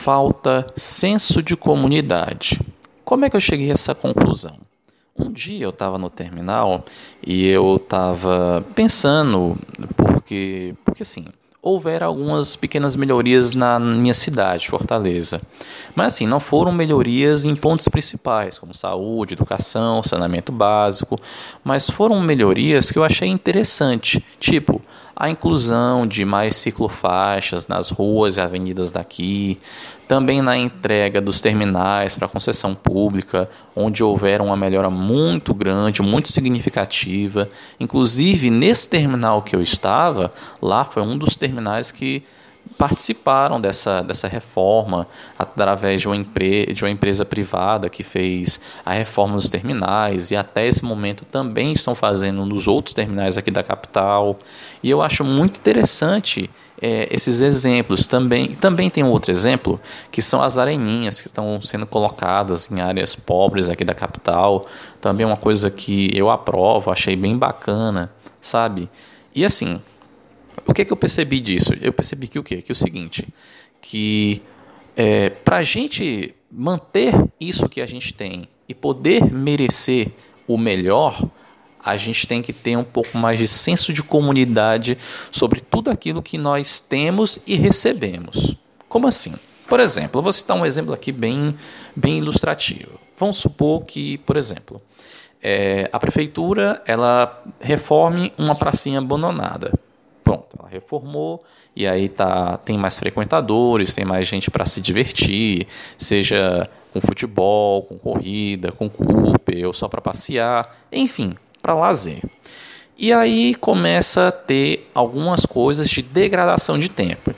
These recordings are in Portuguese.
falta senso de comunidade. Como é que eu cheguei a essa conclusão? Um dia eu estava no terminal e eu estava pensando, porque, porque assim, houveram algumas pequenas melhorias na minha cidade, Fortaleza. Mas assim, não foram melhorias em pontos principais, como saúde, educação, saneamento básico, mas foram melhorias que eu achei interessante, tipo a inclusão de mais ciclofaixas nas ruas e avenidas daqui, também na entrega dos terminais para concessão pública, onde houver uma melhora muito grande, muito significativa. Inclusive, nesse terminal que eu estava, lá foi um dos terminais que participaram dessa, dessa reforma através de uma, empre de uma empresa privada que fez a reforma dos terminais e até esse momento também estão fazendo nos outros terminais aqui da capital. E eu acho muito interessante é, esses exemplos. Também, também tem um outro exemplo, que são as areninhas que estão sendo colocadas em áreas pobres aqui da capital. Também é uma coisa que eu aprovo, achei bem bacana, sabe? E assim, o que, é que eu percebi disso? Eu percebi que o quê? Que é o seguinte, que é, para a gente manter isso que a gente tem e poder merecer o melhor, a gente tem que ter um pouco mais de senso de comunidade sobre tudo aquilo que nós temos e recebemos. Como assim? Por exemplo, eu vou citar um exemplo aqui bem, bem ilustrativo. Vamos supor que, por exemplo, é, a prefeitura ela reforme uma pracinha abandonada. Pronto, ela reformou e aí tá, tem mais frequentadores, tem mais gente para se divertir, seja com futebol, com corrida, com Cooper, ou só para passear, enfim, para lazer. E aí começa a ter algumas coisas de degradação de tempo.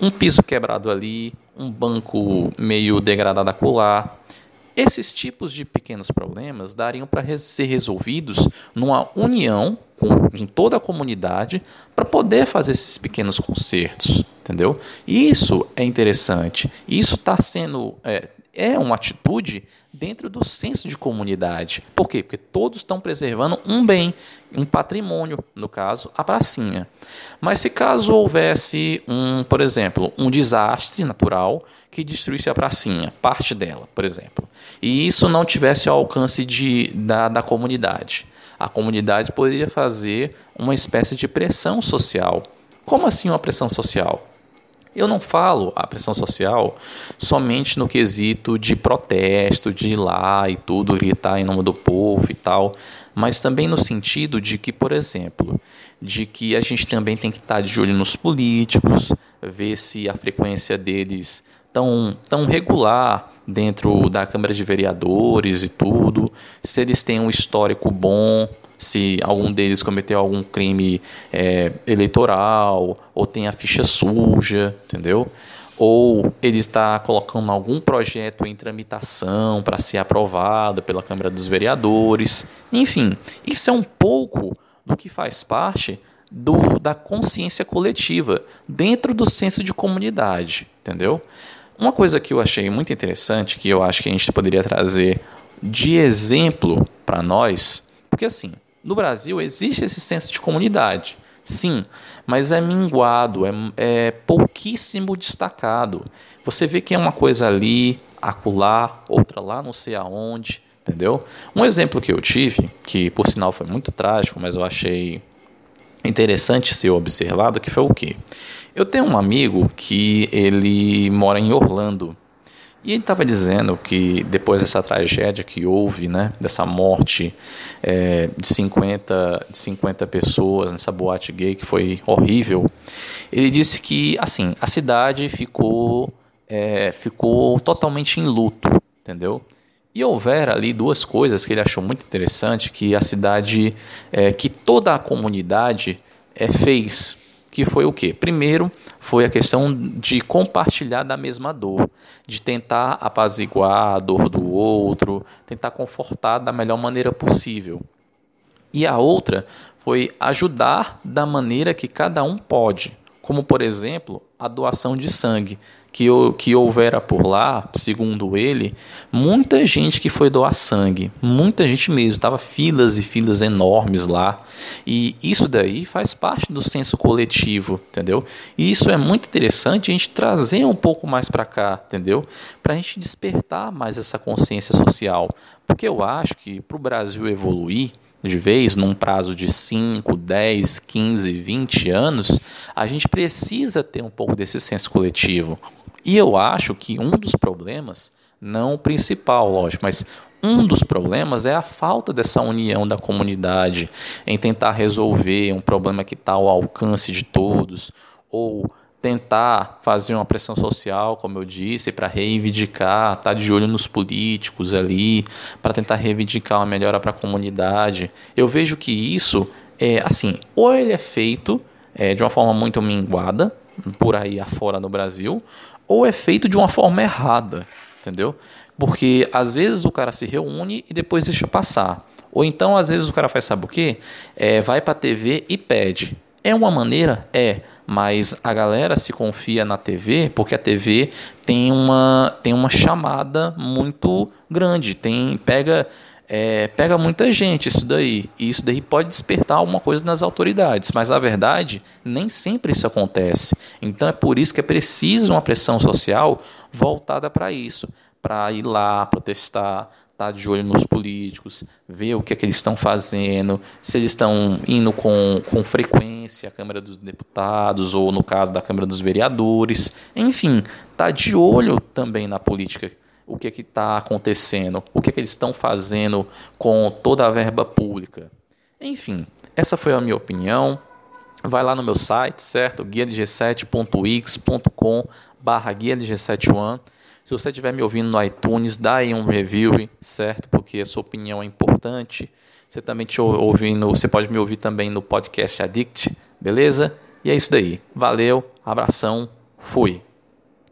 Um piso quebrado ali, um banco meio degradado acolá. Esses tipos de pequenos problemas dariam para ser resolvidos numa união com, toda a comunidade para poder fazer esses pequenos concertos, entendeu? Isso é interessante. Isso está sendo é, é uma atitude dentro do senso de comunidade. Por quê? Porque todos estão preservando um bem, um patrimônio, no caso, a pracinha. Mas se caso houvesse um, por exemplo, um desastre natural que destruísse a pracinha, parte dela, por exemplo, e isso não tivesse ao alcance de, da, da comunidade, a comunidade poderia fazer uma espécie de pressão social. Como assim uma pressão social? Eu não falo a pressão social somente no quesito de protesto, de ir lá e tudo, gritar em nome do povo e tal, mas também no sentido de que, por exemplo, de que a gente também tem que estar de olho nos políticos, ver se a frequência deles tão, tão regular dentro da Câmara de Vereadores e tudo, se eles têm um histórico bom, se algum deles cometeu algum crime é, eleitoral ou tem a ficha suja, entendeu? Ou ele está colocando algum projeto em tramitação para ser aprovado pela Câmara dos Vereadores. Enfim, isso é um pouco do que faz parte do, da consciência coletiva dentro do senso de comunidade, entendeu? Uma coisa que eu achei muito interessante, que eu acho que a gente poderia trazer de exemplo para nós, porque assim, no Brasil existe esse senso de comunidade, sim, mas é minguado, é, é pouquíssimo destacado. Você vê que é uma coisa ali, acolá, outra lá, não sei aonde, entendeu? Um exemplo que eu tive, que por sinal foi muito trágico, mas eu achei interessante ser observado, que foi o quê? Eu tenho um amigo que ele mora em Orlando, e ele estava dizendo que depois dessa tragédia que houve, né, dessa morte é, de, 50, de 50 pessoas nessa boate gay que foi horrível, ele disse que assim a cidade ficou, é, ficou totalmente em luto, entendeu? E houver ali duas coisas que ele achou muito interessante que a cidade, é, que toda a comunidade é, fez que foi o quê? Primeiro, foi a questão de compartilhar da mesma dor, de tentar apaziguar a dor do outro, tentar confortar da melhor maneira possível. E a outra foi ajudar da maneira que cada um pode. Como por exemplo a doação de sangue, que, que houvera por lá, segundo ele, muita gente que foi doar sangue, muita gente mesmo, estava filas e filas enormes lá, e isso daí faz parte do senso coletivo, entendeu? E isso é muito interessante a gente trazer um pouco mais para cá, entendeu? Para a gente despertar mais essa consciência social, porque eu acho que para o Brasil evoluir, de vez, num prazo de 5, 10, 15, 20 anos, a gente precisa ter um pouco desse senso coletivo. E eu acho que um dos problemas, não o principal, lógico, mas um dos problemas é a falta dessa união da comunidade em tentar resolver um problema que está ao alcance de todos, ou tentar fazer uma pressão social, como eu disse, para reivindicar, estar tá de olho nos políticos ali, para tentar reivindicar uma melhora para a comunidade. Eu vejo que isso é assim, ou ele é feito é, de uma forma muito minguada por aí afora no Brasil, ou é feito de uma forma errada, entendeu? Porque às vezes o cara se reúne e depois deixa passar. Ou então, às vezes, o cara faz, sabe o quê? É, vai para a TV e pede. É uma maneira? É mas a galera se confia na TV porque a TV tem uma, tem uma chamada muito grande, tem pega é, pega muita gente isso daí, e isso daí pode despertar alguma coisa nas autoridades, mas a verdade nem sempre isso acontece. Então é por isso que é preciso uma pressão social voltada para isso, para ir lá protestar, estar tá de olho nos políticos, ver o que é que eles estão fazendo, se eles estão indo com, com frequência à Câmara dos Deputados ou no caso da Câmara dos Vereadores, enfim, tá de olho também na política, o que é está acontecendo, o que é que eles estão fazendo com toda a verba pública. Enfim, essa foi a minha opinião. Vai lá no meu site, certo? guiadg7.x.com barra guiadg71 se você estiver me ouvindo no iTunes, dá aí um review, certo? Porque a sua opinião é importante. Você também te ouvindo, você pode me ouvir também no podcast Addict, beleza? E é isso daí. Valeu, abração, fui.